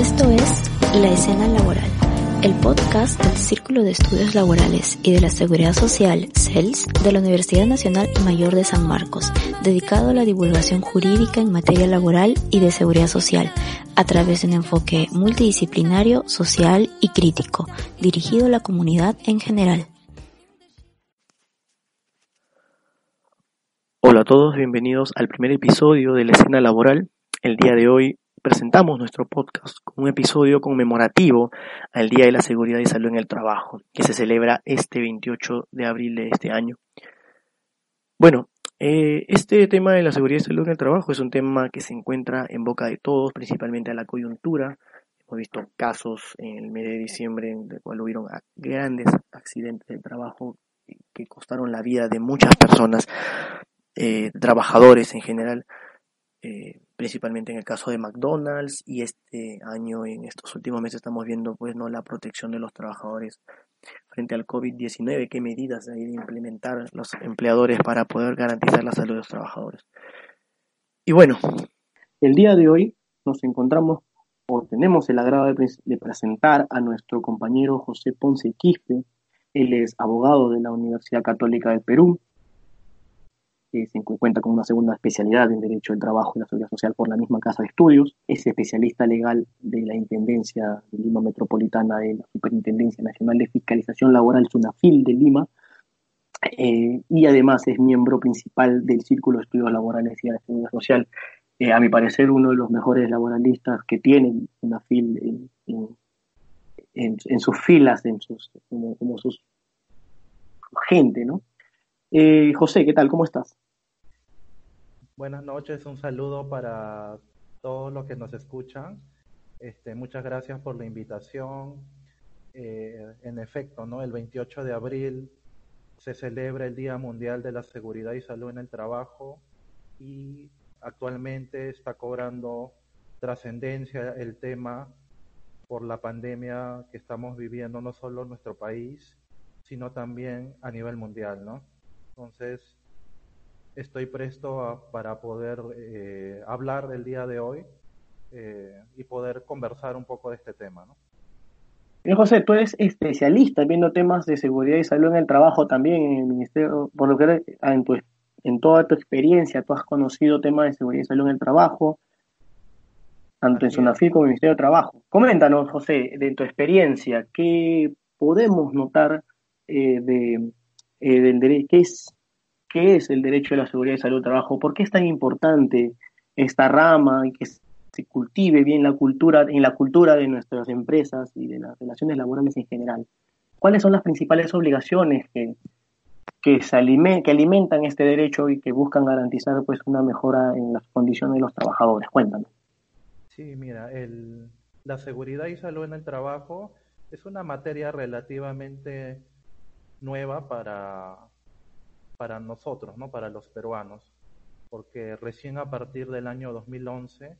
Esto es La Escena Laboral, el podcast del Círculo de Estudios Laborales y de la Seguridad Social, CELS, de la Universidad Nacional Mayor de San Marcos, dedicado a la divulgación jurídica en materia laboral y de seguridad social, a través de un enfoque multidisciplinario, social y crítico, dirigido a la comunidad en general. Hola a todos, bienvenidos al primer episodio de la escena laboral. El día de hoy presentamos nuestro podcast con un episodio conmemorativo al Día de la Seguridad y Salud en el Trabajo, que se celebra este 28 de abril de este año. Bueno, eh, este tema de la seguridad y salud en el trabajo es un tema que se encuentra en boca de todos, principalmente a la coyuntura. Hemos visto casos en el mes de diciembre en el cual hubieron grandes accidentes de trabajo que costaron la vida de muchas personas, eh, trabajadores en general. Eh, principalmente en el caso de McDonald's y este año en estos últimos meses estamos viendo pues no la protección de los trabajadores frente al COVID-19, qué medidas hay de implementar los empleadores para poder garantizar la salud de los trabajadores. Y bueno, el día de hoy nos encontramos o tenemos el agrado de, de presentar a nuestro compañero José Ponce Quispe. Él es abogado de la Universidad Católica del Perú, se cuenta con una segunda especialidad en Derecho del Trabajo y la Seguridad Social por la misma Casa de Estudios, es especialista legal de la Intendencia de Lima Metropolitana de la Superintendencia Nacional de Fiscalización Laboral, SUNAFIL de Lima, eh, y además es miembro principal del Círculo de Estudios Laborales y de la Seguridad Social. Eh, a mi parecer, uno de los mejores laboralistas que tiene SUNAFIL en, en, sus filas, en sus, como, como sus gente, ¿no? Eh, José, ¿qué tal? ¿Cómo estás? Buenas noches, un saludo para todos los que nos escuchan. Este, muchas gracias por la invitación. Eh, en efecto, ¿no? El 28 de abril se celebra el Día Mundial de la Seguridad y Salud en el Trabajo y actualmente está cobrando trascendencia el tema por la pandemia que estamos viviendo no solo en nuestro país, sino también a nivel mundial, ¿no? Entonces, estoy presto para poder eh, hablar el día de hoy eh, y poder conversar un poco de este tema. ¿no? Bien, José, tú eres especialista viendo temas de seguridad y salud en el trabajo también en el Ministerio, por lo que ah, en, en toda tu experiencia, tú has conocido temas de seguridad y salud en el trabajo, tanto en SUNAFIL como en el Ministerio de Trabajo. Coméntanos, José, de tu experiencia, ¿qué podemos notar eh, de eh, del derecho, ¿qué es, qué es el derecho de la seguridad y salud del trabajo, por qué es tan importante esta rama y que se cultive bien la cultura, en la cultura de nuestras empresas y de las relaciones laborales en general. ¿Cuáles son las principales obligaciones que, que, se que alimentan este derecho y que buscan garantizar pues una mejora en las condiciones de los trabajadores? Cuéntanos. Sí, mira, el, la seguridad y salud en el trabajo es una materia relativamente nueva para, para nosotros, ¿no? para los peruanos, porque recién a partir del año 2011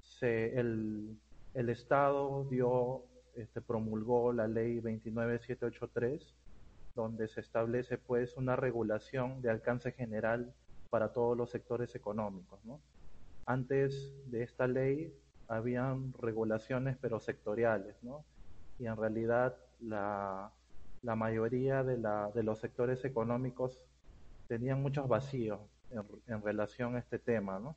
se, el, el Estado dio, este, promulgó la ley 29783, donde se establece pues una regulación de alcance general para todos los sectores económicos. ¿no? Antes de esta ley habían regulaciones pero sectoriales, ¿no? y en realidad la, la mayoría de, la, de los sectores económicos tenían muchos vacíos en, relación a este tema, ¿no?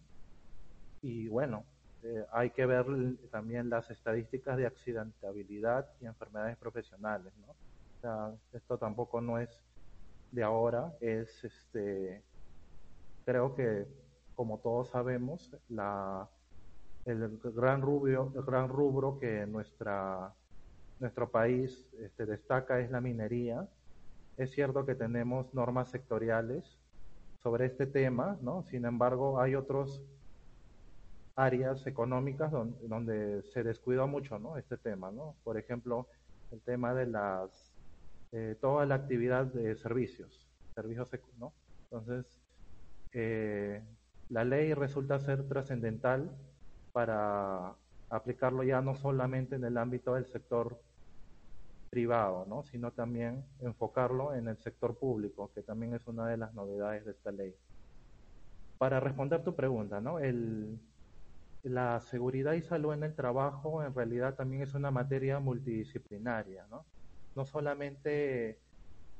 Y bueno, eh, hay que ver también las estadísticas de accidentabilidad y enfermedades profesionales, ¿no? Esto tampoco no es de ahora, es este, creo que como todos sabemos, la, el gran rubro, el gran rubro que nuestra nuestro país este, destaca es la minería. Es cierto que tenemos normas sectoriales sobre este tema, ¿no? Sin embargo, hay otros áreas económicas donde, se descuida mucho, ¿no? Este tema, ¿no? Por ejemplo, el tema de las, eh, toda la actividad de servicios, servicios, ¿no? Entonces, eh, la ley resulta ser trascendental para aplicarlo ya no solamente en el ámbito del sector privado, ¿no? sino también enfocarlo en el sector público, que también es una de las novedades de esta ley. Para responder tu pregunta, ¿no? el, la seguridad y salud en el trabajo en realidad también es una materia multidisciplinaria, ¿no? No solamente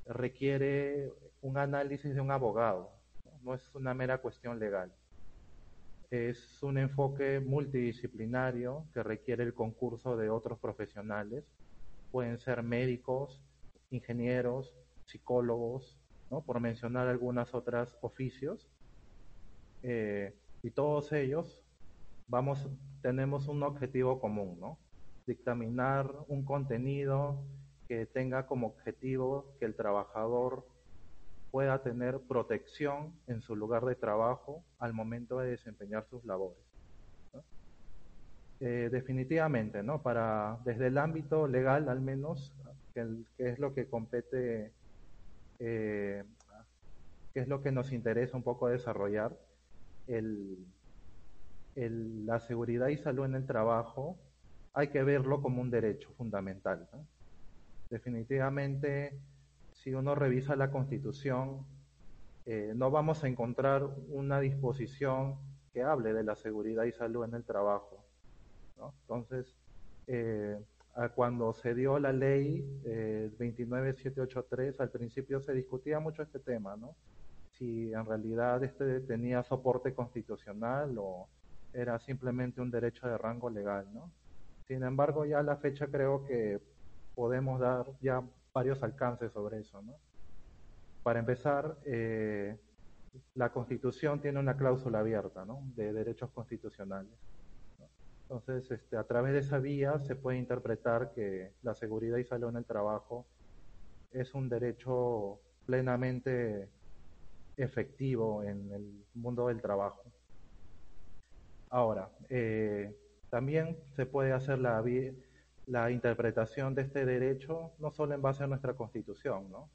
requiere un análisis de un abogado, no es una mera cuestión legal. Es un enfoque multidisciplinario que requiere el concurso de otros profesionales. Pueden ser médicos, ingenieros, psicólogos, ¿no? por mencionar algunas otras oficios. Eh, y todos ellos vamos, tenemos un objetivo común, ¿no? Dictaminar un contenido que tenga como objetivo que el trabajador pueda tener protección en su lugar de trabajo al momento de desempeñar sus labores. Eh, definitivamente, ¿no? Para, desde el ámbito legal al menos, que, es lo que compete, eh, que es lo que nos interesa un poco desarrollar, el, el, la seguridad y salud en el trabajo hay que verlo como un derecho fundamental. Definitivamente si uno revisa la Constitución, eh, no vamos a encontrar una disposición que hable de la seguridad y salud en el trabajo. Entonces, eh, cuando se dio la ley eh, 29783, al principio se discutía mucho este tema, ¿no? Si en realidad este tenía soporte constitucional o era simplemente un derecho de rango legal, ¿no? Sin embargo, ya a la fecha creo que podemos dar ya varios alcances sobre eso. ¿no? Para empezar, eh, la Constitución tiene una cláusula abierta ¿no? de derechos constitucionales. Entonces, este, a través de esa vía se puede interpretar que la seguridad y salud en el trabajo es un derecho plenamente efectivo en el mundo del trabajo. Ahora, eh, también se puede hacer la, la interpretación de este derecho no solo en base a nuestra Constitución, ¿no?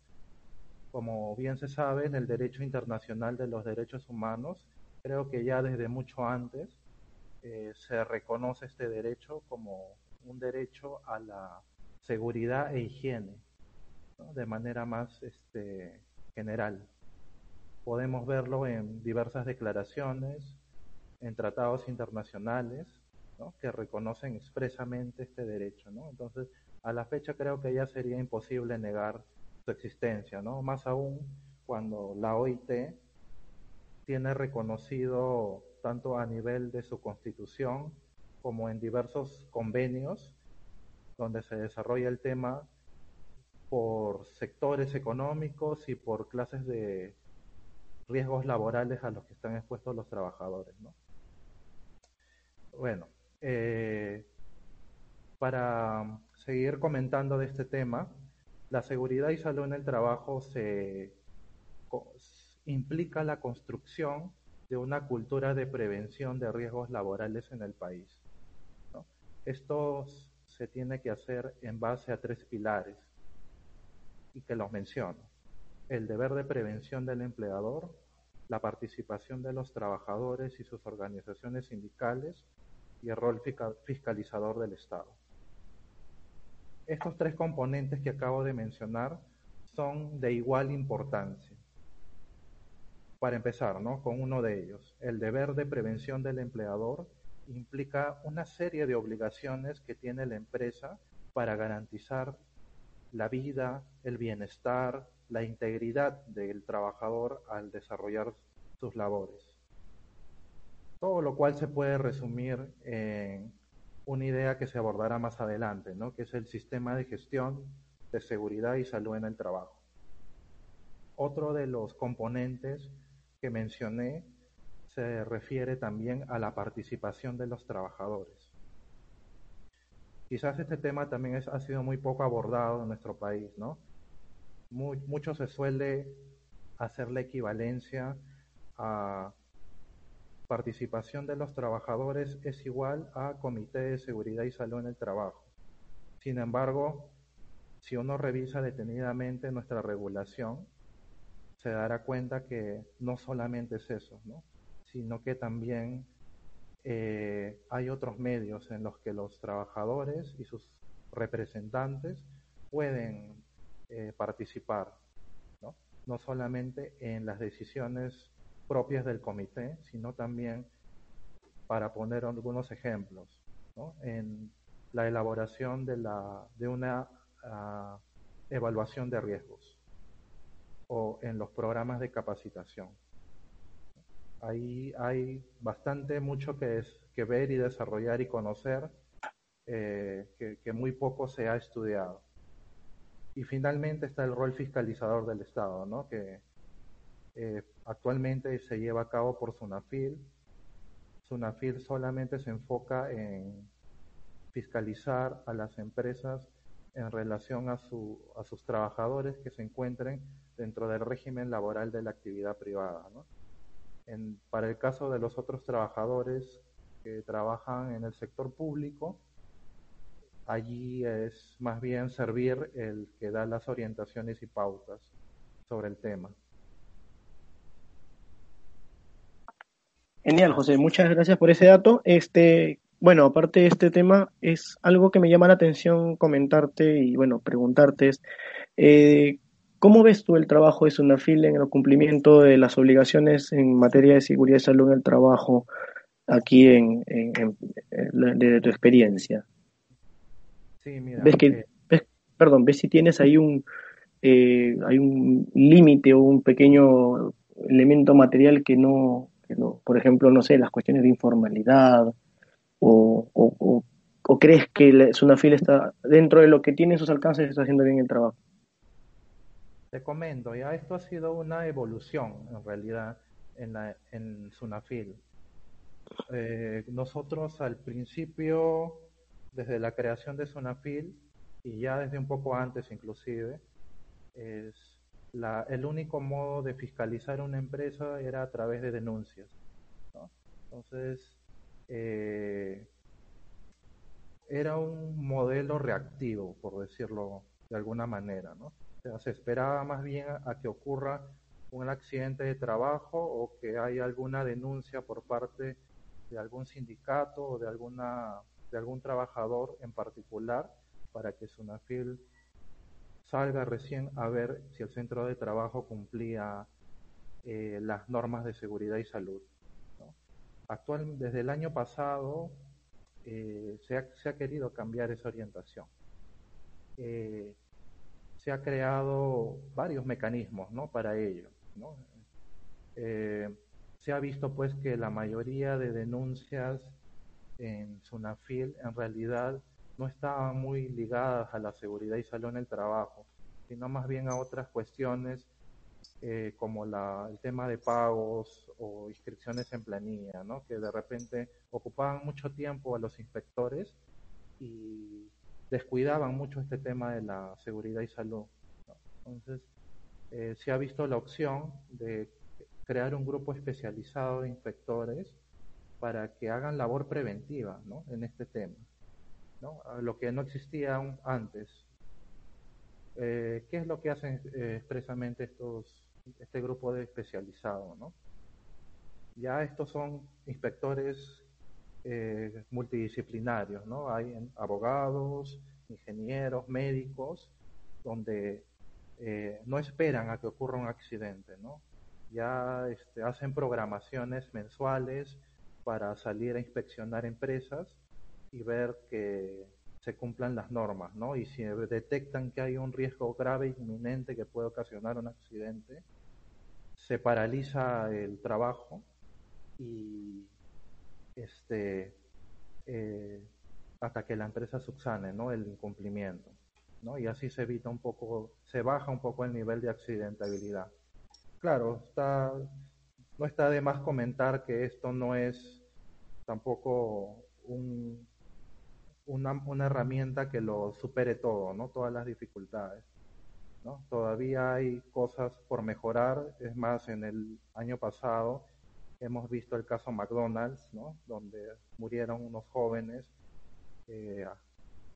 Como bien se sabe, en el derecho internacional de los derechos humanos, creo que ya desde mucho antes eh, se reconoce este derecho como un derecho a la seguridad e higiene, de manera más este, general. Podemos verlo en diversas declaraciones, en tratados internacionales, que reconocen expresamente este derecho. ¿no? Entonces, a la fecha creo que ya sería imposible negar su existencia, ¿no? más aún cuando la OIT tiene reconocido tanto a nivel de su constitución como en diversos convenios donde se desarrolla el tema por sectores económicos y por clases de riesgos laborales a los que están expuestos los trabajadores. ¿no? Bueno, eh, para seguir comentando de este tema, la seguridad y salud en el trabajo se implica la construcción de una cultura de prevención de riesgos laborales en el país. Esto se tiene que hacer en base a tres pilares y que los menciono. El deber de prevención del empleador, la participación de los trabajadores y sus organizaciones sindicales y el rol fiscalizador del Estado. Estos tres componentes que acabo de mencionar son de igual importancia. Para empezar, ¿no? con uno de ellos, el deber de prevención del empleador implica una serie de obligaciones que tiene la empresa para garantizar la vida, el bienestar, la integridad del trabajador al desarrollar sus labores. Todo lo cual se puede resumir en una idea que se abordará más adelante, ¿no? que es el sistema de gestión de seguridad y salud en el trabajo. Otro de los componentes que mencioné se refiere también a la participación de los trabajadores. Quizás este tema también ha sido muy poco abordado en nuestro país, ¿no? mucho se suele hacer la equivalencia a participación de los trabajadores es igual a Comité de Seguridad y Salud en el Trabajo. Sin embargo, si uno revisa detenidamente nuestra regulación, se dará cuenta que no solamente es eso, sino que también eh, hay otros medios en los que los trabajadores y sus representantes pueden eh, participar, ¿no? no solamente en las decisiones propias del comité, sino también, para poner algunos ejemplos, en la elaboración de, la, de una ah, evaluación de riesgos o en los programas de capacitación. Ahí hay bastante mucho que, que ver y desarrollar y conocer eh, que, muy poco se ha estudiado. Y finalmente está el rol fiscalizador del Estado, ¿no? que eh, actualmente se lleva a cabo por SUNAFIL. SUNAFIL solamente se enfoca en fiscalizar a las empresas en relación a, su, a sus trabajadores que se encuentren dentro del régimen laboral de la actividad privada. ¿no? para el caso de los otros trabajadores que trabajan en el sector público, allí es más bien servir el que da las orientaciones y pautas sobre el tema. Genial, José, muchas gracias por ese dato. Este, bueno, aparte de este tema, es algo que me llama la atención comentarte y bueno, preguntarte es, eh, ¿cómo ves tú el trabajo de Sunafil en el cumplimiento de las obligaciones en materia de seguridad y salud en el trabajo aquí en, de tu experiencia? Sí, mira. ¿Ves que, ves, perdón, ves si tienes ahí un, eh, hay un límite o un pequeño elemento material que no, que no, por ejemplo, no sé, las cuestiones de informalidad o, o, o, crees que Sunafil está dentro de lo que tiene sus alcances está haciendo bien el trabajo? Te comento, ya esto ha sido una evolución en realidad en, la, en Sunafil. Eh, nosotros al principio desde la creación de Sonafil y ya desde un poco antes inclusive, es el único modo de fiscalizar una empresa era a través de denuncias. Entonces, eh, era un modelo reactivo, por decirlo de alguna manera. ¿no? Se esperaba más bien a, que ocurra un accidente de trabajo o que haya alguna denuncia por parte de algún sindicato o de alguna de algún trabajador en particular para que Sunafil salga recién a ver si el centro de trabajo cumplía eh, las normas de seguridad y salud. Actual, desde el año pasado eh, se, ha, querido cambiar esa orientación. Eh, se ha creado varios mecanismos ¿no? para ello. se ha visto pues que la mayoría de denuncias en Sunafil en realidad no estaban muy ligadas a la seguridad y salud en el trabajo, sino más bien a otras cuestiones eh, como el tema de pagos o inscripciones en planilla, ¿no? que de repente ocupaban mucho tiempo a los inspectores y descuidaban mucho este tema de la seguridad y salud. Entonces, eh, se ha visto la opción de crear un grupo especializado de inspectores para que hagan labor preventiva ¿no? en este tema, ¿no? lo que no existía antes. Eh, ¿Qué es lo que hacen eh, expresamente estos, este grupo de especializado? ¿no? Ya estos son inspectores eh, multidisciplinarios, ¿no? hay abogados, ingenieros, médicos, donde no esperan a que ocurra un accidente, ¿no? ya este, hacen programaciones mensuales, para salir a inspeccionar empresas y ver que se cumplan las normas, ¿no? Y si detectan que hay un riesgo grave inminente que puede ocasionar un accidente, se paraliza el trabajo y este eh, hasta que la empresa subsane, ¿no? El incumplimiento, ¿no? Y así se evita un poco, se baja un poco el nivel de accidentabilidad. Claro, está no está de más comentar que esto no es tampoco una, herramienta que lo supere todo, ¿no? Todas las dificultades. ¿no? Todavía hay cosas por mejorar. Es más, en el año pasado hemos visto el caso McDonald's, ¿no? donde murieron unos jóvenes eh,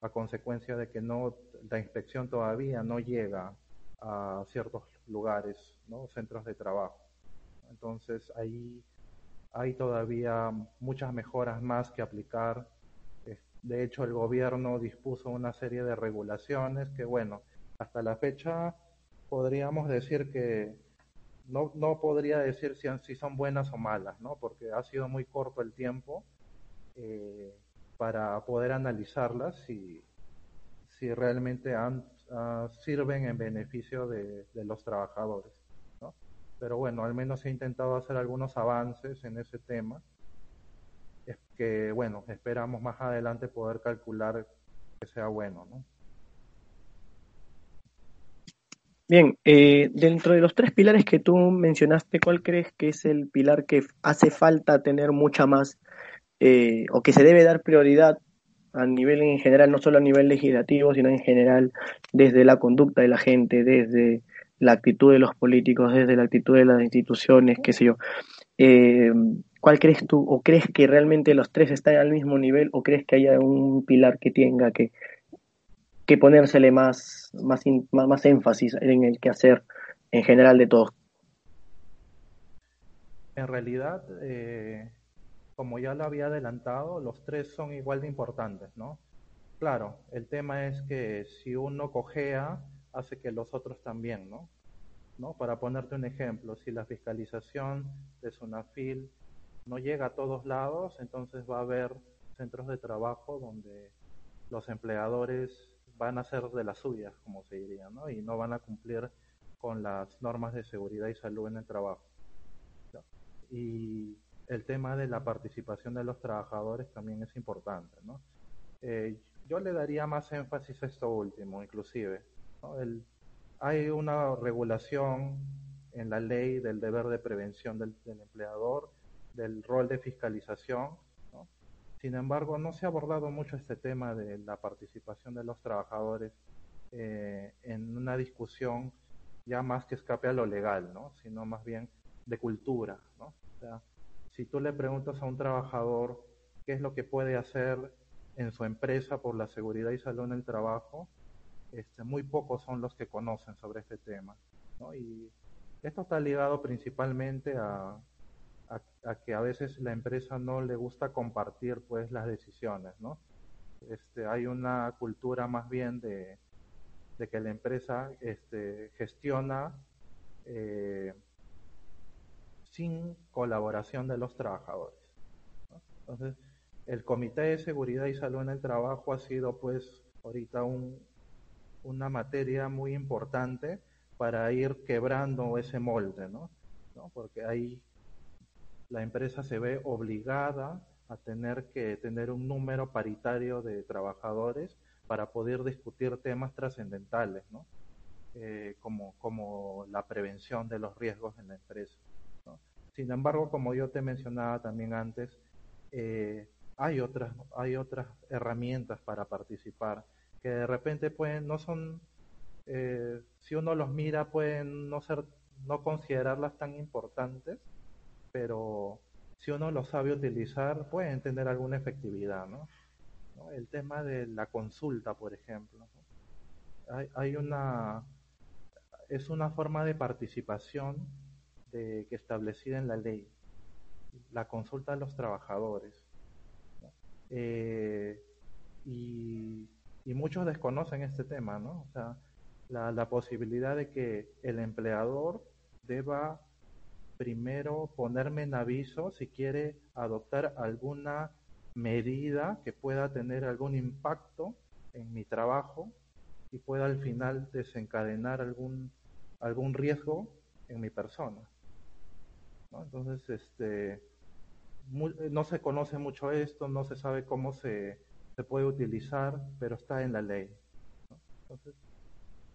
a, consecuencia de que no la inspección todavía no llega a ciertos lugares, ¿no? centros de trabajo. Entonces ahí hay todavía muchas mejoras más que aplicar. De hecho, el gobierno dispuso una serie de regulaciones que, bueno, hasta la fecha podríamos decir que no, no podría decir si, si son buenas o malas, ¿no? Porque ha sido muy corto el tiempo eh, para poder analizarlas si, si realmente ah, sirven en beneficio de, los trabajadores, ¿no? Pero bueno, al menos he intentado hacer algunos avances en ese tema. Es que, bueno, esperamos más adelante poder calcular que sea bueno, ¿no? Bien, eh, dentro de los tres pilares que tú mencionaste, ¿cuál crees que es el pilar que hace falta tener mucha más eh, o que se debe dar prioridad a nivel en general, no solo a nivel legislativo, sino en general desde la conducta de la gente, desde la actitud de los políticos, desde la actitud de las instituciones, qué sé yo? Eh, ¿Cuál crees tú o crees que realmente los tres están al mismo nivel o crees que haya un pilar que tenga que que ponérsele más, más, más, énfasis en el quehacer en general de todos. En realidad, eh, como ya lo había adelantado, los tres son igual de importantes, ¿no? Claro, el tema es que si uno cojea, hace que los otros también, ¿no? ¿no? Para ponerte un ejemplo, si la fiscalización de SUNAFIL no llega a todos lados, entonces va a haber centros de trabajo donde los empleadores van a ser de las suyas, como se diría, ¿no? Y no van a cumplir con las normas de seguridad y salud en el trabajo. Y el tema de la participación de los trabajadores también es importante, ¿no? Eh, yo le daría más énfasis a esto último, inclusive. hay una regulación en la ley del deber de prevención del empleador, del rol de fiscalización, sin embargo, no se ha abordado mucho este tema de la participación de los trabajadores eh, en una discusión ya más que escape a lo legal, ¿no? sino más bien de cultura. ¿no? O sea, si tú le preguntas a un trabajador qué es lo que puede hacer en su empresa por la seguridad y salud en el trabajo, este, muy pocos son los que conocen sobre este tema. ¿no? Y esto está ligado principalmente a, a, que a veces la empresa no le gusta compartir pues las decisiones, ¿no? Este, hay una cultura más bien de, que la empresa este, gestiona eh, sin colaboración de los trabajadores. Entonces, el Comité de Seguridad y Salud en el Trabajo ha sido pues ahorita un, una materia muy importante para ir quebrando ese molde, ¿no? ¿No? Porque hay la empresa se ve obligada a tener que tener un número paritario de trabajadores para poder discutir temas trascendentales. Eh, como, como la prevención de los riesgos en la empresa. Sin embargo, como yo te mencionaba también antes, eh, hay, otras, hay otras herramientas para participar que de repente pueden, no son, eh, si uno los mira, pueden no ser, no considerarlas tan importantes, pero si uno lo sabe utilizar, pueden tener alguna efectividad, ¿no? El tema de la consulta, por ejemplo. Hay, una, es una forma de participación que establecida en la ley, la consulta a los trabajadores. Eh, y, muchos desconocen este tema, ¿no? O sea, la posibilidad de que el empleador deba primero ponerme en aviso si quiere adoptar alguna medida que pueda tener algún impacto en mi trabajo y pueda al final desencadenar algún, algún riesgo en mi persona. Entonces, este, no se conoce mucho esto, no se sabe cómo se, se puede utilizar, pero está en la ley.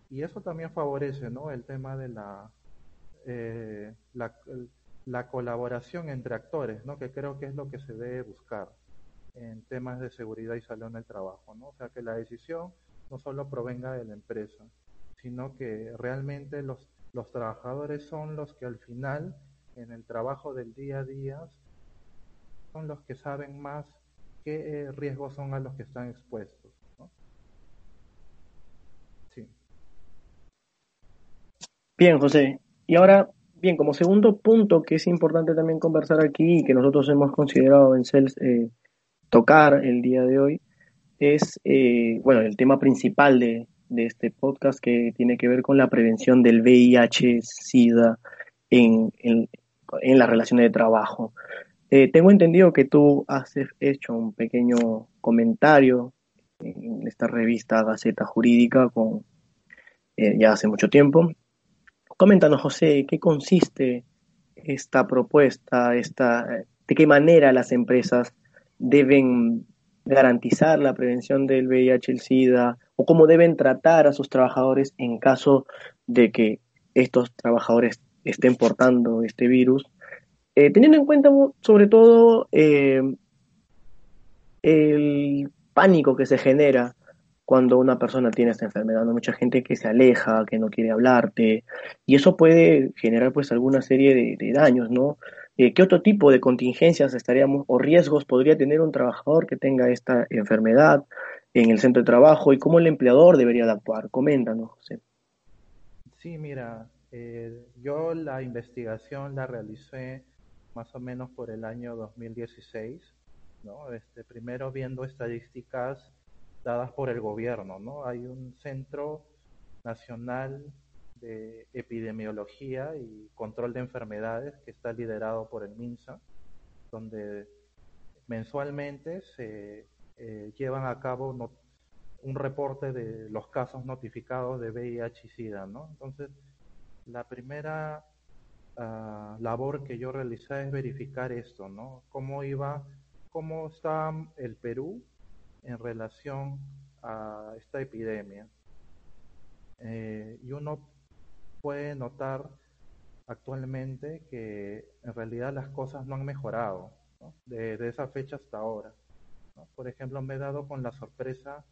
y eso también favorece ¿no? el tema de la, eh, la, la, colaboración entre actores, ¿no? que creo que es lo que se debe buscar en temas de seguridad y salud en el trabajo. ¿no? O sea, que la decisión no solo provenga de la empresa, sino que realmente los, los trabajadores son los que al final en el trabajo del día a día son los que saben más qué eh, riesgos son a los que están expuestos. Sí. Bien, José. Y ahora, bien, como segundo punto que es importante también conversar aquí y que nosotros hemos considerado en CELS eh, tocar el día de hoy, es, eh, bueno, el tema principal de, este podcast que tiene que ver con la prevención del VIH-Sida en, en, en las relaciones de trabajo. Eh, tengo entendido que tú has hecho un pequeño comentario en esta revista Gaceta Jurídica con, eh, ya hace mucho tiempo. Coméntanos, José, ¿qué consiste esta propuesta? Esta, ¿De qué manera las empresas deben garantizar la prevención del VIH, el SIDA, o cómo deben tratar a sus trabajadores en caso de que estos trabajadores estén portando este virus eh, teniendo en cuenta sobre todo eh, el pánico que se genera cuando una persona tiene esta enfermedad, ¿no? mucha gente que se aleja, que no quiere hablarte, y eso puede generar pues alguna serie de, daños, ¿no? Eh, ¿Qué otro tipo de contingencias estaríamos o riesgos podría tener un trabajador que tenga esta enfermedad en el centro de trabajo y cómo el empleador debería de actuar? Coméntanos, José. Sí, mira, yo la investigación la realicé más o menos por el año 2016, ¿no? Este, primero viendo estadísticas dadas por el gobierno, ¿no? Hay un centro nacional de epidemiología y control de enfermedades que está liderado por el MINSA, donde mensualmente se eh, llevan a cabo un reporte de los casos notificados de VIH y SIDA, ¿no? Entonces, la primera labor que yo realicé es verificar esto, ¿no? Cómo iba, cómo está el Perú en relación a esta epidemia. Eh, y uno puede notar actualmente que en realidad las cosas no han mejorado de, esa fecha hasta ahora. Por ejemplo, me he dado con la sorpresa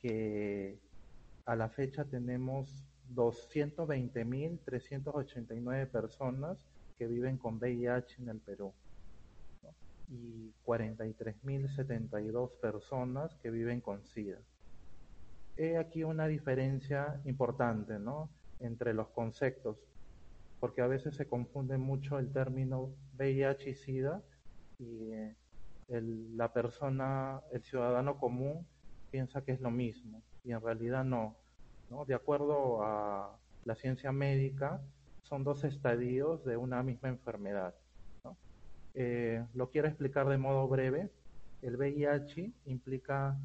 que a la fecha tenemos 220.389 personas que viven con VIH en el Perú y 43.072 personas que viven con SIDA. He aquí una diferencia importante ¿no? entre los conceptos, porque a veces se confunde mucho el término VIH y SIDA y eh, la persona, el ciudadano común, piensa que es lo mismo y en realidad no. De acuerdo a la ciencia médica, son dos estadios de una misma enfermedad. Eh, lo quiero explicar de modo breve. El VIH implica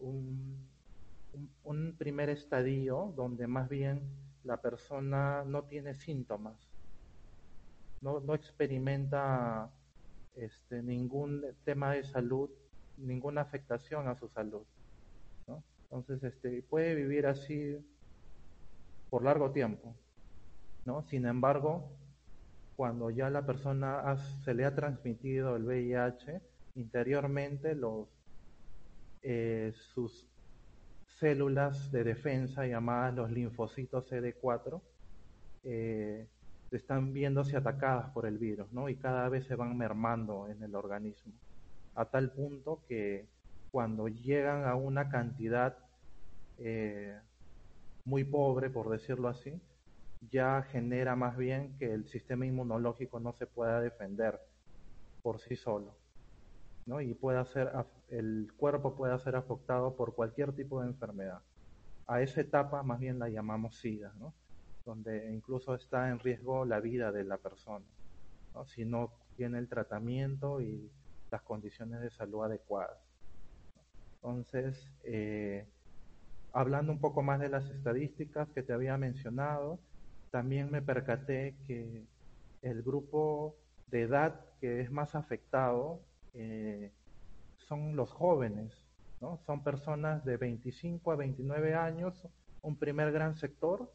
un, primer estadio donde más bien la persona no tiene síntomas, no, experimenta este, ningún tema de salud, ninguna afectación a su salud. Entonces, este, puede vivir así por largo tiempo, ¿no? Sin embargo, cuando ya la persona se le ha transmitido el VIH, interiormente los, eh, sus células de defensa llamadas los linfocitos CD4 eh, están viéndose atacadas por el virus, ¿no? Y cada vez se van mermando en el organismo, a tal punto que cuando llegan a una cantidad eh, muy pobre, por decirlo así, ya genera más bien que el sistema inmunológico no se pueda defender por sí solo. ¿no? Y pueda ser, el cuerpo pueda ser afectado por cualquier tipo de enfermedad. A esa etapa más bien la llamamos SIDA, ¿no? donde incluso está en riesgo la vida de la persona, si no tiene el tratamiento y las condiciones de salud adecuadas. Entonces, eh, hablando un poco más de las estadísticas que te había mencionado, también me percaté que el grupo de edad que es más afectado eh, son los jóvenes, ¿no? Son personas de 25 a 29 años, un primer gran sector,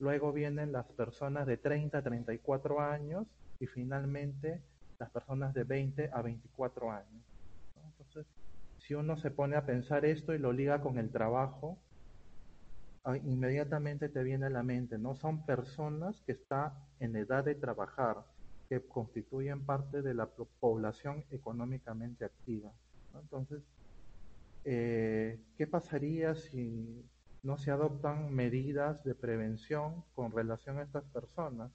luego vienen las personas de 30 a 34 años y finalmente las personas de 20 a 24 años. Entonces, si uno se pone a pensar esto y lo liga con el trabajo, inmediatamente te viene a la mente, ¿no? Son personas que están en edad de trabajar que constituyen parte de la población económicamente activa. Entonces, eh, ¿qué pasaría si no se adoptan medidas de prevención con relación a estas personas?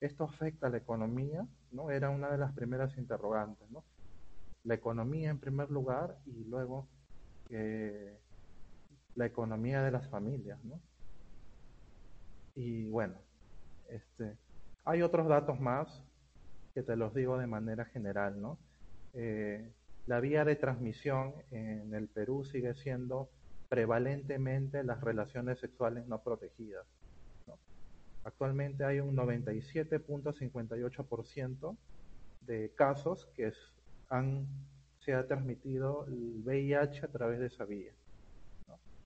¿Esto afecta a la economía? ¿no? Era una de las primeras interrogantes. ¿no? La economía en primer lugar y luego eh, la economía de las familias. ¿no? Y bueno, este, hay otros datos más que te los digo de manera general, ¿no? Eh, la vía de transmisión en el Perú sigue siendo prevalentemente las relaciones sexuales no protegidas. Actualmente hay un 97.58% de casos que han, se ha transmitido el VIH a través de esa vía.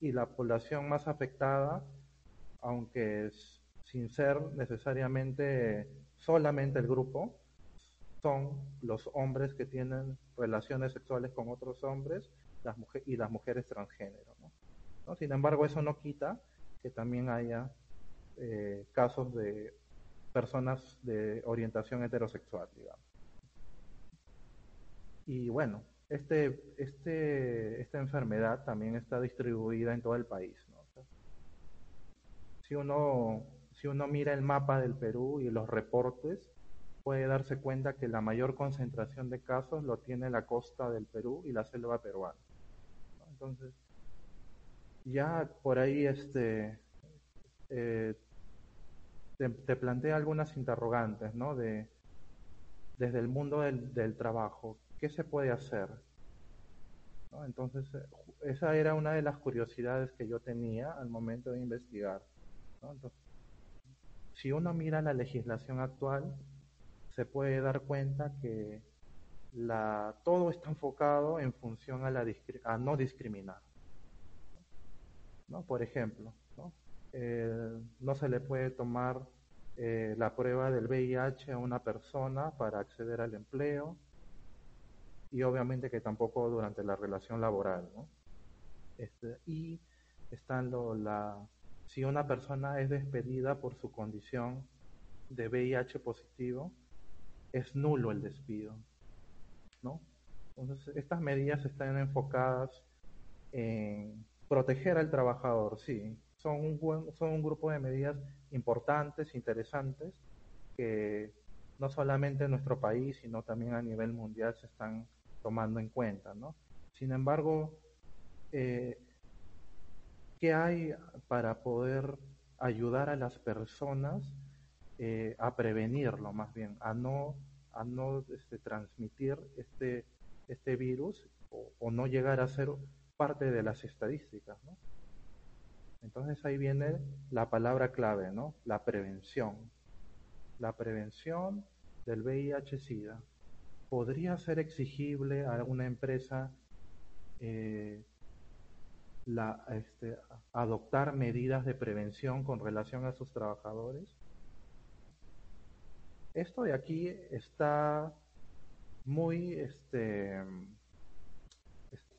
Y la población más afectada, aunque es, sin ser necesariamente solamente el grupo, son los hombres que tienen relaciones sexuales con otros hombres las y las mujeres transgénero. Sin embargo, eso no quita que también haya eh, casos de personas de orientación heterosexual, digamos. Y bueno, este, este, esta enfermedad también está distribuida en todo el país. si, uno, si uno mira el mapa del Perú y los reportes, puede darse cuenta que la mayor concentración de casos lo tiene la costa del Perú y la selva peruana. Entonces, ya por ahí este, eh, te, plantea algunas interrogantes, ¿no? De, desde el mundo del, trabajo, ¿qué se puede hacer? Entonces, eh, esa era una de las curiosidades que yo tenía al momento de investigar. si uno mira la legislación actual, se puede dar cuenta que todo está enfocado en función a, la, a no discriminar. Por ejemplo, ¿no? Eh, no se le puede tomar eh, la prueba del VIH a una persona para acceder al empleo y obviamente que tampoco durante la relación laboral. ¿no? Este, y están lo, la, si una persona es despedida por su condición de VIH positivo, es nulo el despido. ¿no? Entonces, estas medidas están enfocadas en proteger al trabajador, sí. Son un, son un grupo de medidas importantes, interesantes, que no solamente en nuestro país, sino también a nivel mundial se están tomando en cuenta. ¿no? Sin embargo, eh, ¿qué hay para poder ayudar a las personas eh, a prevenirlo más bien, a no, a no este, transmitir este, este virus o, no llegar a ser parte de las estadísticas. ¿no? Entonces ahí viene la palabra clave, ¿no? La prevención. La prevención del VIH-Sida. ¿Podría ser exigible a una empresa eh, este, adoptar medidas de prevención con relación a sus trabajadores? Esto de aquí está muy, este,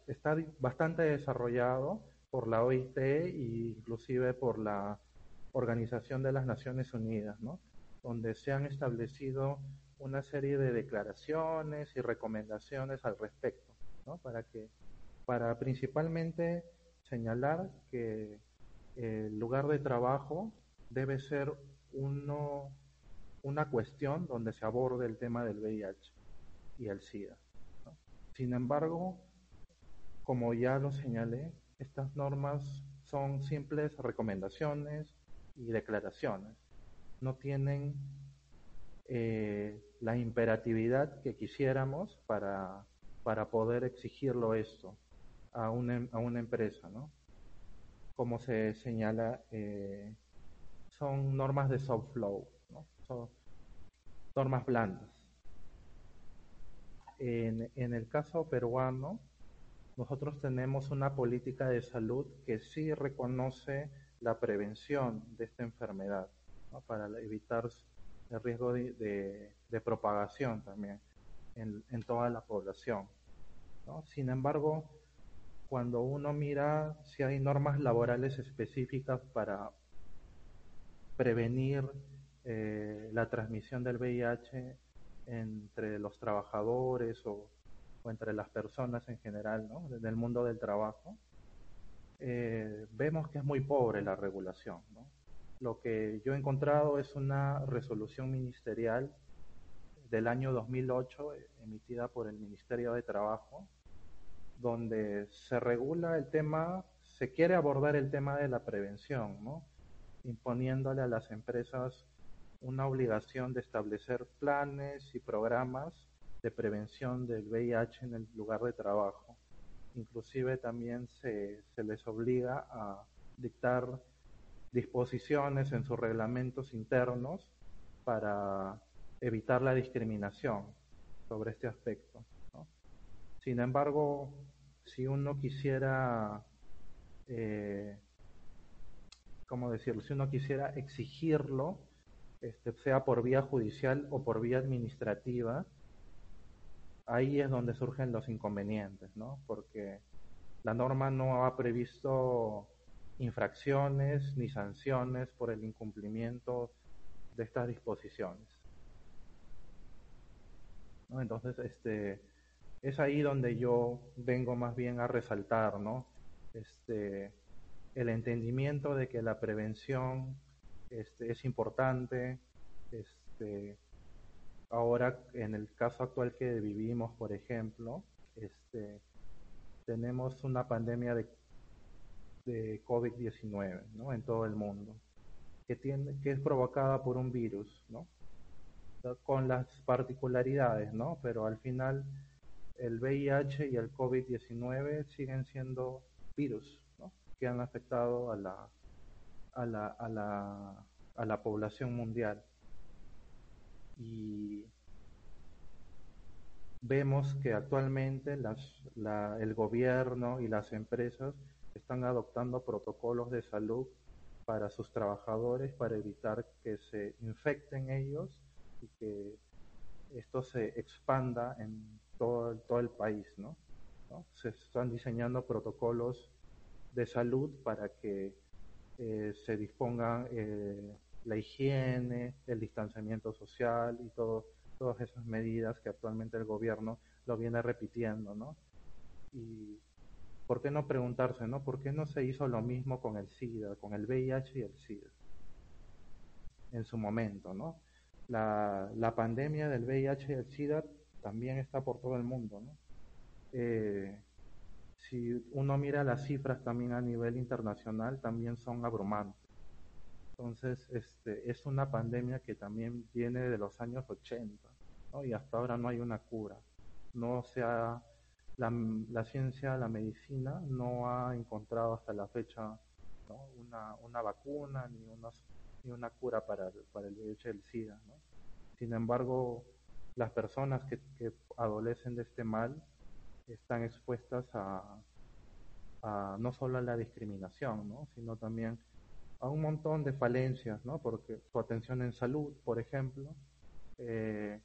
está bastante desarrollado por la OIT e inclusive por la Organización de las Naciones Unidas, ¿no? donde se han establecido una serie de declaraciones y recomendaciones al respecto, para que, para principalmente señalar que el lugar de trabajo debe ser uno una cuestión donde se aborde el tema del VIH y el SIDA. Sin embargo, como ya lo señalé, estas normas son simples recomendaciones y declaraciones. No tienen eh, la imperatividad que quisiéramos para, para poder exigirlo esto a una, a una empresa, ¿no? Como se señala, eh, son normas de soft flow, ¿no? normas blandas. En, en, el caso peruano, nosotros tenemos una política de salud que sí reconoce la prevención de esta enfermedad para evitar el riesgo de, propagación también en, en, toda la población. Sin embargo, cuando uno mira si hay normas laborales específicas para prevenir eh, la transmisión del VIH entre los trabajadores o, entre las personas en general, ¿no? Del mundo del trabajo, eh, vemos que es muy pobre la regulación. Lo que yo he encontrado es una resolución ministerial del año 2008 emitida por el Ministerio de Trabajo, donde se regula el tema, se quiere abordar el tema de la prevención, ¿no? imponiéndole a las empresas una obligación de establecer planes y programas de prevención del VIH en el lugar de trabajo. Inclusive también se, se les obliga a dictar disposiciones en sus reglamentos internos para evitar la discriminación sobre este aspecto. Sin embargo, si uno quisiera, eh, ¿cómo decirlo? Si uno quisiera exigirlo, este, sea por vía judicial o por vía administrativa, ahí es donde surgen los inconvenientes, ¿no? Porque la norma no ha previsto infracciones ni sanciones por el incumplimiento de estas disposiciones. Entonces, este, es ahí donde yo vengo más bien a resaltar, ¿no? Este, el entendimiento de que la prevención este, es importante, este, ahora en el caso actual que vivimos, por ejemplo, este, tenemos una pandemia de, de COVID-19 ¿no? en todo el mundo, que, tiene, que es provocada por un virus, ¿no? Con las particularidades, ¿no? pero al final el VIH y el COVID-19 siguen siendo virus ¿no? que han afectado a la, a la, a la, a la población mundial. Y vemos que actualmente las, la, el gobierno y las empresas están adoptando protocolos de salud para sus trabajadores para evitar que se infecten ellos y que esto se expanda en todo, todo el país, ¿no? Se están diseñando protocolos de salud para que eh, se dispongan eh, la higiene, el distanciamiento social y todo, todas esas medidas que actualmente el gobierno lo viene repitiendo, ¿no? Y ¿por qué no preguntarse, ¿no? ¿Por qué no se hizo lo mismo con el SIDA, con el VIH y el SIDA? En su momento, ¿no? La, la pandemia del VIH y el SIDA también está por todo el mundo, ¿no? Eh, si uno mira las cifras también a nivel internacional, también son abrumantes. Entonces, este, es una pandemia que también viene de los años 80 y hasta ahora no hay una cura. No se ha, la, la, ciencia, la medicina no ha encontrado hasta la fecha una, una, vacuna ni una, ni una cura para, para el VIH del SIDA. Sin embargo, las personas que, que, adolecen de este mal están expuestas a, a no solo a la discriminación, ¿no? sino también a un montón de falencias, ¿no? Porque su atención en salud, por ejemplo, eh,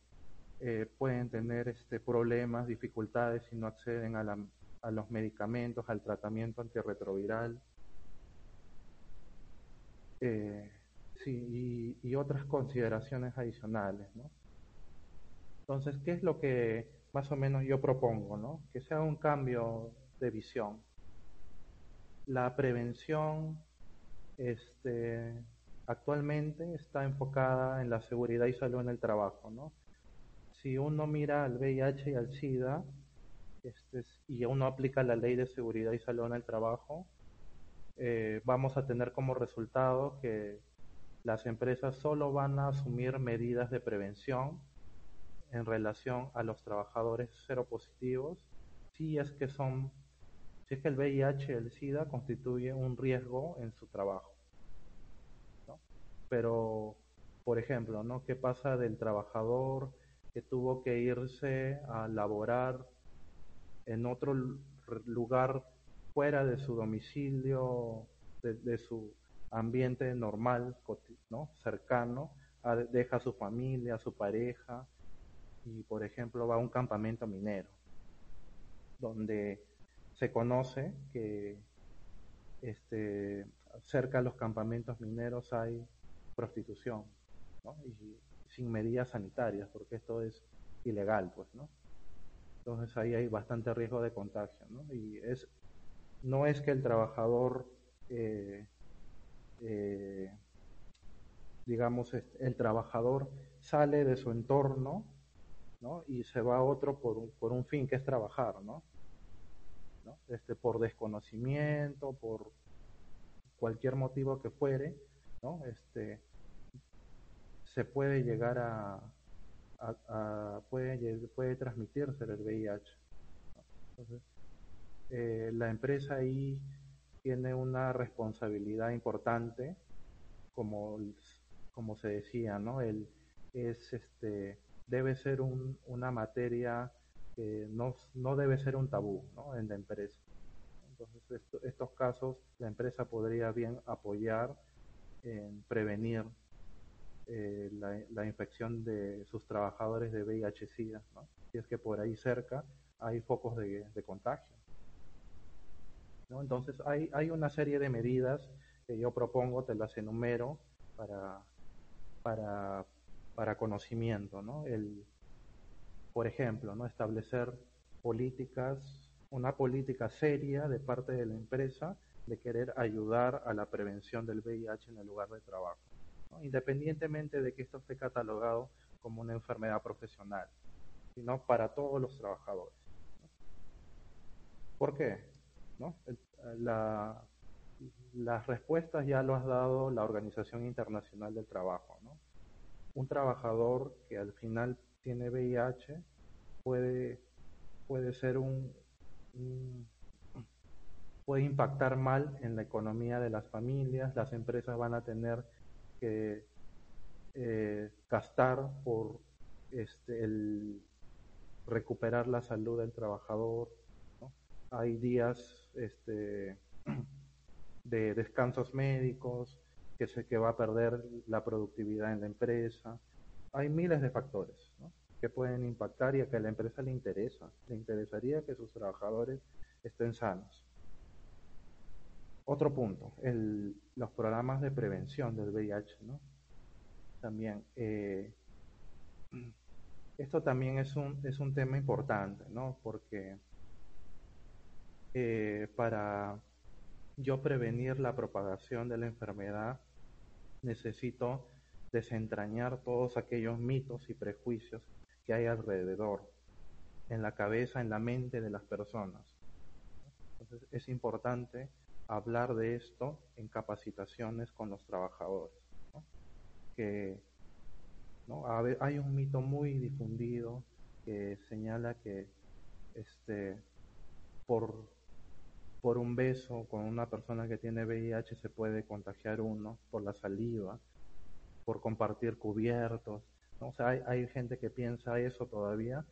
eh, pueden tener este, problemas, dificultades si no acceden a, la, a los medicamentos, al tratamiento antirretroviral. Eh, sí, y, y, otras consideraciones adicionales, ¿no? Entonces, ¿qué es lo que más o menos yo propongo, ¿no? Que sea un cambio de visión. La prevención este, actualmente está enfocada en la seguridad y salud en el trabajo, ¿no? Si uno mira al VIH y al SIDA este, y uno aplica la ley de seguridad y salud en el trabajo, eh, vamos a tener como resultado que las empresas solo van a asumir medidas de prevención en relación a los trabajadores seropositivos si es que son si es que el VIH el SIDA constituye un riesgo en su trabajo. Pero, por ejemplo, ¿no? ¿Qué pasa del trabajador que tuvo que irse a laborar en otro lugar fuera de su domicilio, de, su ambiente normal, ¿no? cercano, deja a su familia, a su pareja y, por ejemplo, va a un campamento minero, donde se conoce que este, cerca de los campamentos mineros hay prostitución. y sin medidas sanitarias, porque esto es ilegal, pues, ¿no? Entonces ahí hay bastante riesgo de contagio, ¿no? Y es, no es que el trabajador, eh, eh, digamos, el trabajador sale de su entorno, ¿no? Y se va a otro por un, por un fin que es trabajar, ¿no? ¿no? Este, por desconocimiento, por cualquier motivo que fuere, ¿no? Este, se puede llegar a, puede, puede transmitirse el VIH. Eh, la empresa ahí tiene una responsabilidad importante, como, como se decía, ¿no? El, es este, debe ser un, una materia que no, no debe ser un tabú ¿no? en la empresa. Entonces, estos casos la empresa podría bien apoyar en prevenir eh, la, infección de sus trabajadores de VIH-Sida, ¿no? si es que por ahí cerca hay focos de, contagio. ¿No? Entonces, hay, una serie de medidas que yo propongo, te las enumero para, para, para conocimiento. ¿no? El, por ejemplo, ¿no? establecer políticas, una política seria de parte de la empresa de querer ayudar a la prevención del VIH en el lugar de trabajo, independientemente de que esto esté catalogado como una enfermedad profesional, sino para todos los trabajadores. ¿Por qué? ¿No? La, las respuestas ya lo ha dado la Organización Internacional del Trabajo. Un trabajador que al final tiene VIH puede, puede ser un, puede impactar mal en la economía de las familias, las empresas van a tener que eh, gastar por este, el recuperar la salud del trabajador. Hay días este, de descansos médicos, que sé que va a perder la productividad en la empresa hay miles de factores que pueden impactar y a que a la empresa le interesa. Le interesaría que sus trabajadores estén sanos. Otro punto, los programas de prevención del VIH, ¿no? También, eh, esto también es un, es un tema importante, ¿no? Porque eh, para yo prevenir la propagación de la enfermedad necesito desentrañar todos aquellos mitos y prejuicios que hay alrededor, en la cabeza, en la mente de las personas. Entonces es importante hablar de esto en capacitaciones con los trabajadores. Que ¿no? hay un mito muy difundido que señala que este, por, por un beso con una persona que tiene VIH se puede contagiar uno por la saliva por compartir cubiertos. O sea, hay, gente que piensa eso todavía,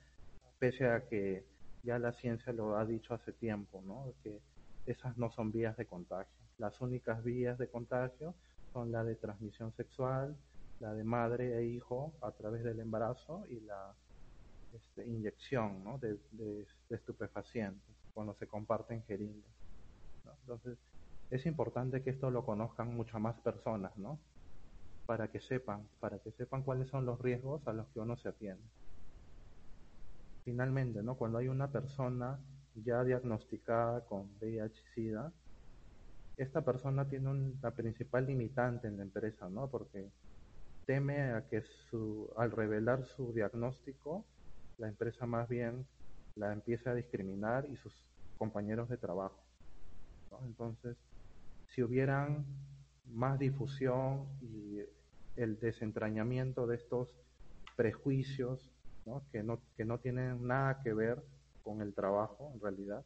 pese a que ya la ciencia lo ha dicho hace tiempo, ¿no? Que esas no son vías de contagio. Las únicas vías de contagio son la de transmisión sexual, la de madre e hijo a través del embarazo y la este, inyección ¿no? de, estupefacientes cuando se comparten jeringas. Entonces, es importante que esto lo conozcan muchas más personas, ¿no? para que sepan, para que sepan cuáles son los riesgos a los que uno se atiende. Finalmente, ¿no? Cuando hay una persona ya diagnosticada con VIH-Sida, esta persona tiene una principal limitante en la empresa, ¿no? Porque teme a que su, al revelar su diagnóstico, la empresa más bien la empiece a discriminar y sus compañeros de trabajo. Entonces, si hubieran más difusión y el desentrañamiento de estos prejuicios Que, no, que no tienen nada que ver con el trabajo en realidad.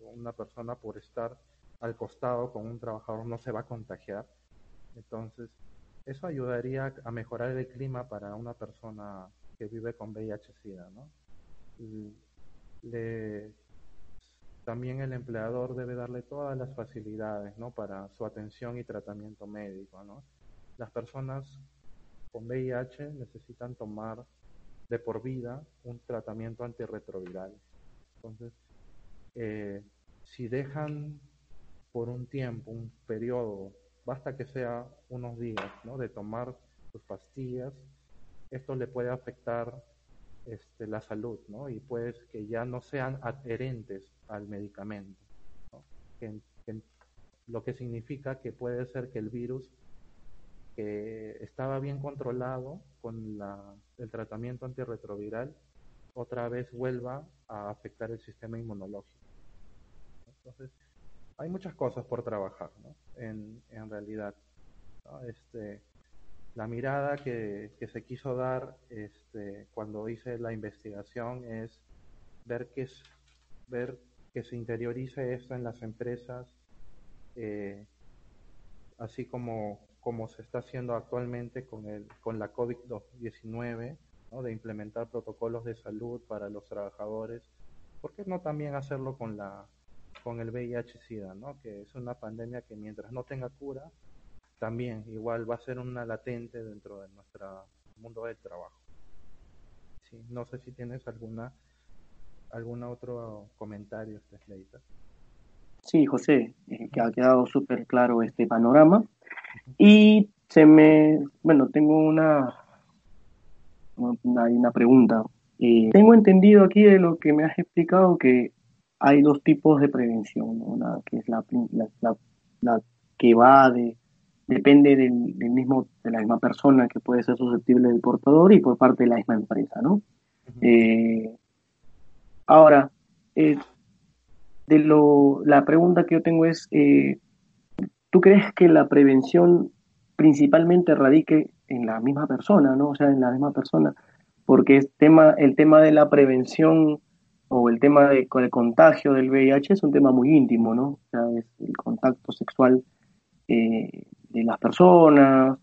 Una persona por estar al costado con un trabajador no se va a contagiar. Entonces, eso ayudaría a mejorar el clima para una persona que vive con VIH-Sida. ¿no? También el empleador debe darle todas las facilidades ¿no? para su atención y tratamiento médico. Las personas con VIH necesitan tomar de por vida un tratamiento antirretroviral. Entonces, eh, si dejan por un tiempo, un periodo, basta que sea unos días, ¿no? de tomar sus pastillas, esto le puede afectar este, la salud, ¿no? Y pues que ya no sean adherentes al medicamento, lo que significa que puede ser que el virus que estaba bien controlado con el tratamiento antirretroviral otra vez vuelva a afectar el sistema inmunológico. Entonces, hay muchas cosas por trabajar, ¿no? en, en realidad. Este, la mirada que, se quiso dar este, cuando hice la investigación es ver que, es, ver que se interiorice esto en las empresas, eh, así como, como se está haciendo actualmente con, el, con la COVID-19, ¿no? de implementar protocolos de salud para los trabajadores. ¿Por qué no también hacerlo con, la, con el VIH-Sida, que es una pandemia que mientras no tenga cura, también igual va a ser una latente dentro de nuestro mundo del trabajo. Sí, no sé si tienes alguna algún otro comentario, Leita. Sí, José, eh, que ha quedado súper claro este panorama. Y se me, bueno, tengo una, una, una pregunta. Eh, tengo entendido aquí de lo que me has explicado que hay dos tipos de prevención, una que es la, la, la que va de depende del, mismo, de la misma persona que puede ser susceptible del portador y por parte de la misma empresa, ¿no? Eh, ahora, eh, de lo, la pregunta que yo tengo es, eh, ¿tú crees que la prevención principalmente radique en la misma persona, ¿no? O sea, en la misma persona, porque es tema, el tema de la prevención o el tema del contagio del VIH es un tema muy íntimo, ¿no? O sea, es el contacto sexual eh, de las personas,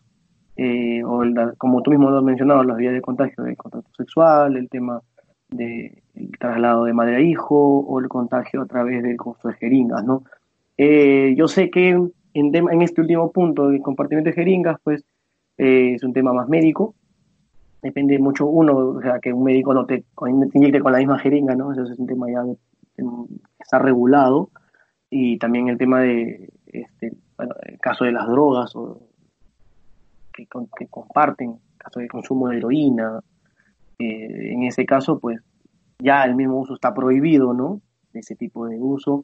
eh, o como tú mismo lo has mencionado, las vías de contagio de contacto sexual, el tema del traslado de madre a hijo o el contagio a través del costo de jeringas, ¿no? Eh, yo sé que en, en, este último punto del compartimiento de jeringas, pues eh, es un tema más médico, depende mucho uno, o sea, que un médico no te, inyecte con la misma jeringa, ¿no? Eso es un tema ya que está regulado y también el tema de este, bueno, el caso de las drogas o que, que comparten, caso del consumo de heroína, eh, en ese caso, pues ya el mismo uso está prohibido, ¿no? Ese tipo de uso.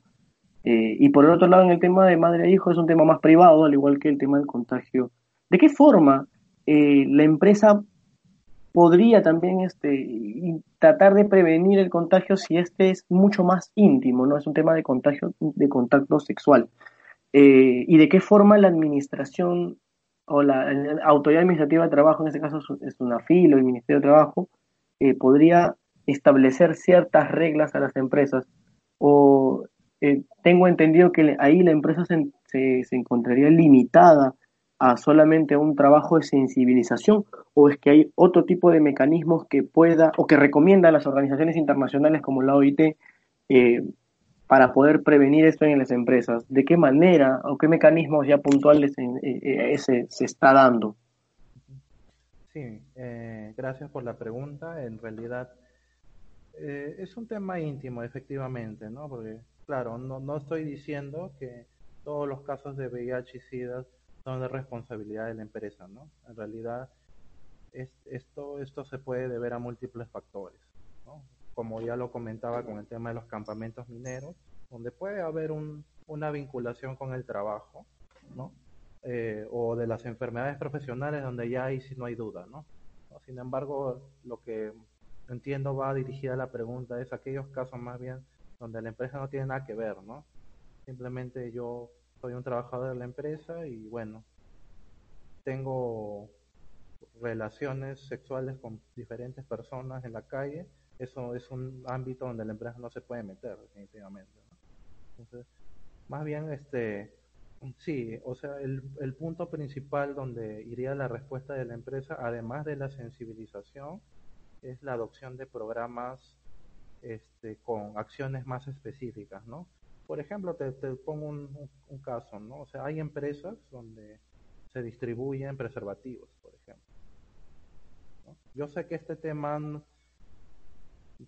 Eh, y por el otro lado, en el tema de madre e hijo, es un tema más privado, al igual que el tema del contagio. ¿De qué forma eh, la empresa podría también este, tratar de prevenir el contagio si este es mucho más íntimo, ¿no? Es un tema de contagio, de contacto sexual. Eh, y de qué forma la administración o la, autoridad administrativa de trabajo, en este caso es una FIL o el Ministerio de Trabajo, eh, podría establecer ciertas reglas a las empresas. O eh, tengo entendido que ahí la empresa se, se, encontraría limitada a solamente un trabajo de sensibilización o es que hay otro tipo de mecanismos que pueda o que recomienda a las organizaciones internacionales como la OIT eh, para poder prevenir esto en las empresas? ¿De qué manera o qué mecanismos ya puntuales en, eh, se, está dando? Sí, eh, gracias por la pregunta. En realidad eh, es un tema íntimo, efectivamente, ¿no? Porque, claro, no, no estoy diciendo que todos los casos de VIH y SIDA son de responsabilidad de la empresa, ¿no? En realidad, es, esto, esto se puede deber a múltiples factores, ¿no? Como ya lo comentaba con el tema de los campamentos mineros, donde puede haber una vinculación con el trabajo, ¿no? Eh, o de las enfermedades profesionales, donde ya ahí sí no hay duda, ¿no? Sin embargo, lo que entiendo va dirigida la pregunta es aquellos casos más bien donde la empresa no tiene nada que ver, ¿no? Simplemente yo soy un trabajador de la empresa y bueno, tengo relaciones sexuales con diferentes personas en la calle eso es un ámbito donde la empresa no se puede meter definitivamente. Entonces, más bien, este, sí, o sea, el, el punto principal donde iría la respuesta de la empresa, además de la sensibilización, es la adopción de programas este, con acciones más específicas, ¿no? Por ejemplo, te, te pongo un, caso, ¿no? O sea, hay empresas donde se distribuyen preservativos, por ejemplo. Yo sé que este tema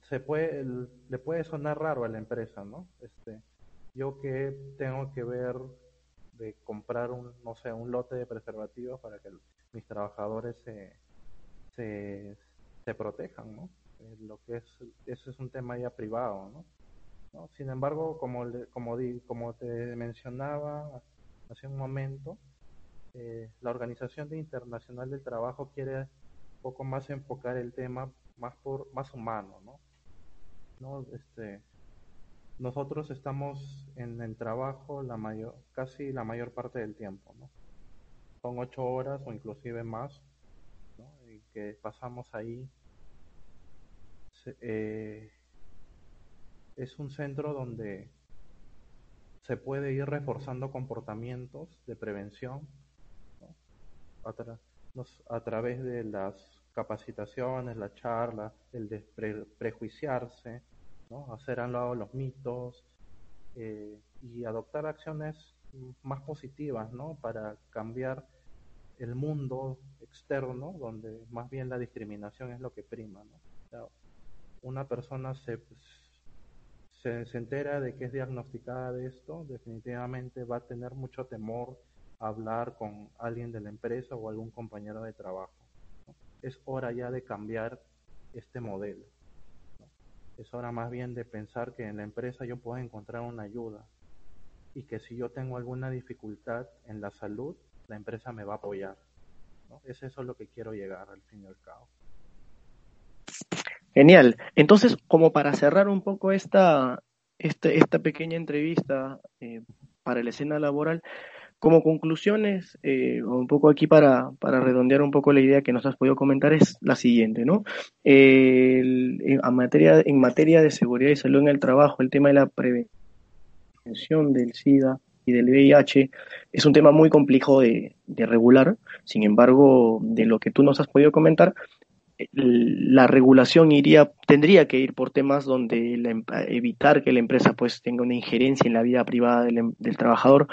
se puede, le puede sonar raro a la empresa, ¿no? Este, yo que tengo que ver de comprar un, no sé, un lote de preservativos para que mis trabajadores se, se, se protejan, ¿no? Eh, lo que es, eso es un tema ya privado, ¿no? Sin embargo, como, como, di, como te mencionaba hace un momento, eh, la Organización Internacional del Trabajo quiere un poco más enfocar el tema más por más humano, ¿no? ¿No? Este, nosotros estamos en el trabajo la mayor, casi la mayor parte del tiempo, ¿no? Son ocho horas o inclusive más, ¿no? Y que pasamos ahí. Eh, es un centro donde se puede ir reforzando comportamientos de prevención a, través de las capacitaciones, la charla, el de prejuiciarse, ¿no? hacer a lado los mitos eh, y adoptar acciones más positivas ¿no? para cambiar el mundo externo donde más bien la discriminación es lo que prima. ¿no? una persona se, se, se, entera de que es diagnosticada de esto, definitivamente va a tener mucho temor a hablar con alguien de la empresa o algún compañero de trabajo. Es hora ya de cambiar este modelo. Es hora más bien de pensar que en la empresa yo puedo encontrar una ayuda y que si yo tengo alguna dificultad en la salud, la empresa me va a apoyar. ¿no? Es eso lo que quiero llegar al fin y al cabo. Genial. Entonces, como para cerrar un poco esta, esta, esta pequeña entrevista eh, para la escena laboral, como conclusiones, eh, un poco aquí para, para, redondear un poco la idea que nos has podido comentar, es la siguiente, ¿no? en, materia, en materia de seguridad y salud en el trabajo, el tema de la prevención del SIDA y del VIH es un tema muy complejo de, de regular. Sin embargo, de lo que tú nos has podido comentar, la regulación iría tendría que ir por temas donde evitar que la empresa pues tenga una injerencia en la vida privada del, em, del, trabajador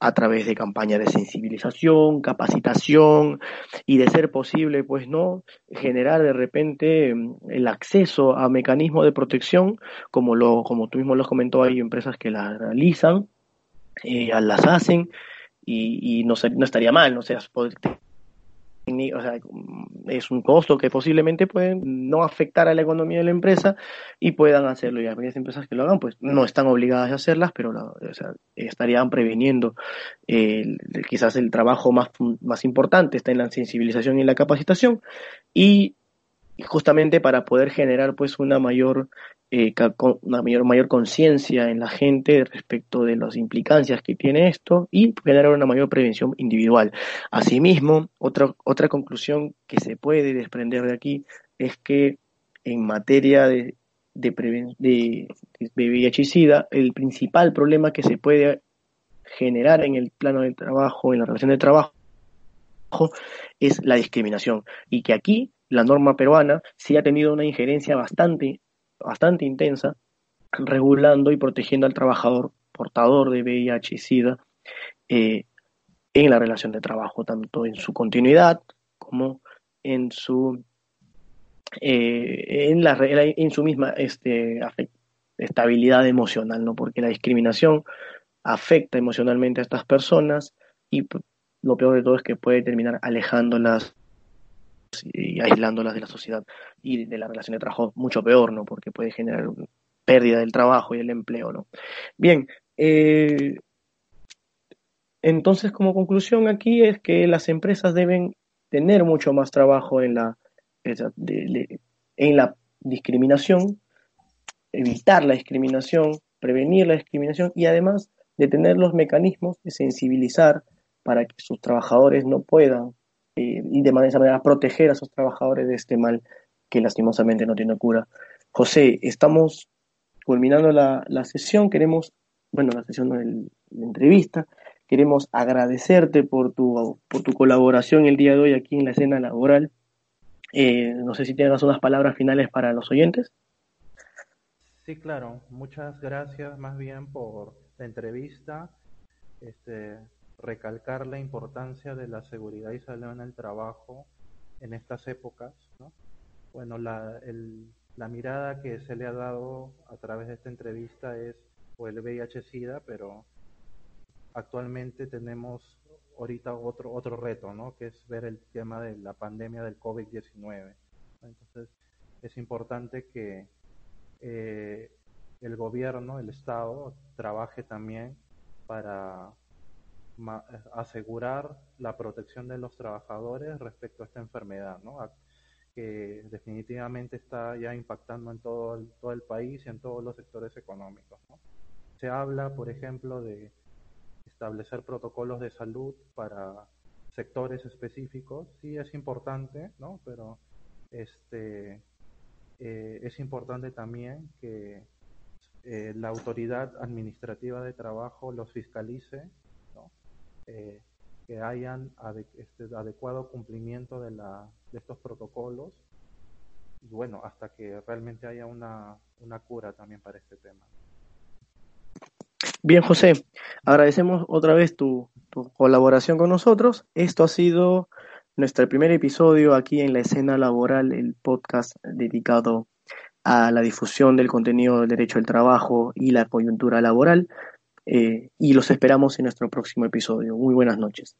a través de campañas de sensibilización, capacitación y de ser posible pues no generar de repente em, el acceso a mecanismos de protección como lo como tú mismo lo comentó hay empresas que las realizan eh, las hacen y, y no, no estaría mal no sea o sea, es un costo que posiblemente pueden no afectar a la economía de la empresa y puedan hacerlo. Y aquellas empresas que lo hagan, pues no están obligadas a hacerlas, pero o sea, estarían previniendo. quizás el trabajo más, más importante está en la sensibilización y la capacitación y justamente para poder generar pues una mayor eh, una mayor, mayor conciencia en la gente respecto de las implicancias que tiene esto y generar una mayor prevención individual. Asimismo, otra, otra conclusión que se puede desprender de aquí es que en materia de, de, de, de VIH y SIDA, el principal problema que se puede generar en el plano del trabajo, en la relación de trabajo, es la discriminación. Y que aquí la norma peruana sí ha tenido una injerencia bastante, bastante intensa, regulando y protegiendo al trabajador portador de VIH y SIDA eh, en la relación de trabajo, tanto en su continuidad como en su eh, en, la, en su misma este, estabilidad emocional, ¿no? porque la discriminación afecta emocionalmente a estas personas y lo peor de todo es que puede terminar alejándolas y aislándolas de la sociedad y de la relación de trabajo mucho peor, ¿no? Porque puede generar pérdida del trabajo y el empleo, ¿no? Bien, eh, entonces como conclusión aquí es que las empresas deben tener mucho más trabajo en la, en la discriminación, evitar la discriminación, prevenir la discriminación y además de tener los mecanismos de sensibilizar para que sus trabajadores no puedan eh, y de esa manera proteger a sus trabajadores de este mal que lastimosamente no tiene cura. José, estamos culminando la, sesión, queremos, bueno, la sesión de la entrevista, queremos agradecerte por tu, por tu colaboración el día de hoy aquí en la escena laboral. Eh, no sé si tienes unas palabras finales para los oyentes. Sí, claro. Muchas gracias más bien por la entrevista. Este, recalcar la importancia de la seguridad y salud en el trabajo en estas épocas. ¿no? Bueno, la mirada que se le ha dado a través de esta entrevista es o el VIH-Sida, pero actualmente tenemos ahorita otro, otro reto, ¿no? Que es ver el tema de la pandemia del COVID-19. Entonces, es importante que eh, el gobierno, el Estado, trabaje también para asegurar la protección de los trabajadores respecto a esta enfermedad, ¿no? que definitivamente está ya impactando en todo el, todo el país y en todos los sectores económicos. Se habla, por ejemplo, de establecer protocolos de salud para sectores específicos. Sí es importante, ¿no? Pero este, eh, es importante también que eh, la autoridad administrativa de trabajo los fiscalice. Eh, que hayan este, adecuado cumplimiento de, estos protocolos, bueno, hasta que realmente haya una, una cura también para este tema. Bien, José, agradecemos otra vez tu, tu, colaboración con nosotros. Esto ha sido nuestro primer episodio aquí en la escena laboral, el podcast dedicado a la difusión del contenido del derecho al trabajo y la coyuntura laboral. Eh, y los esperamos en nuestro próximo episodio. Muy buenas noches.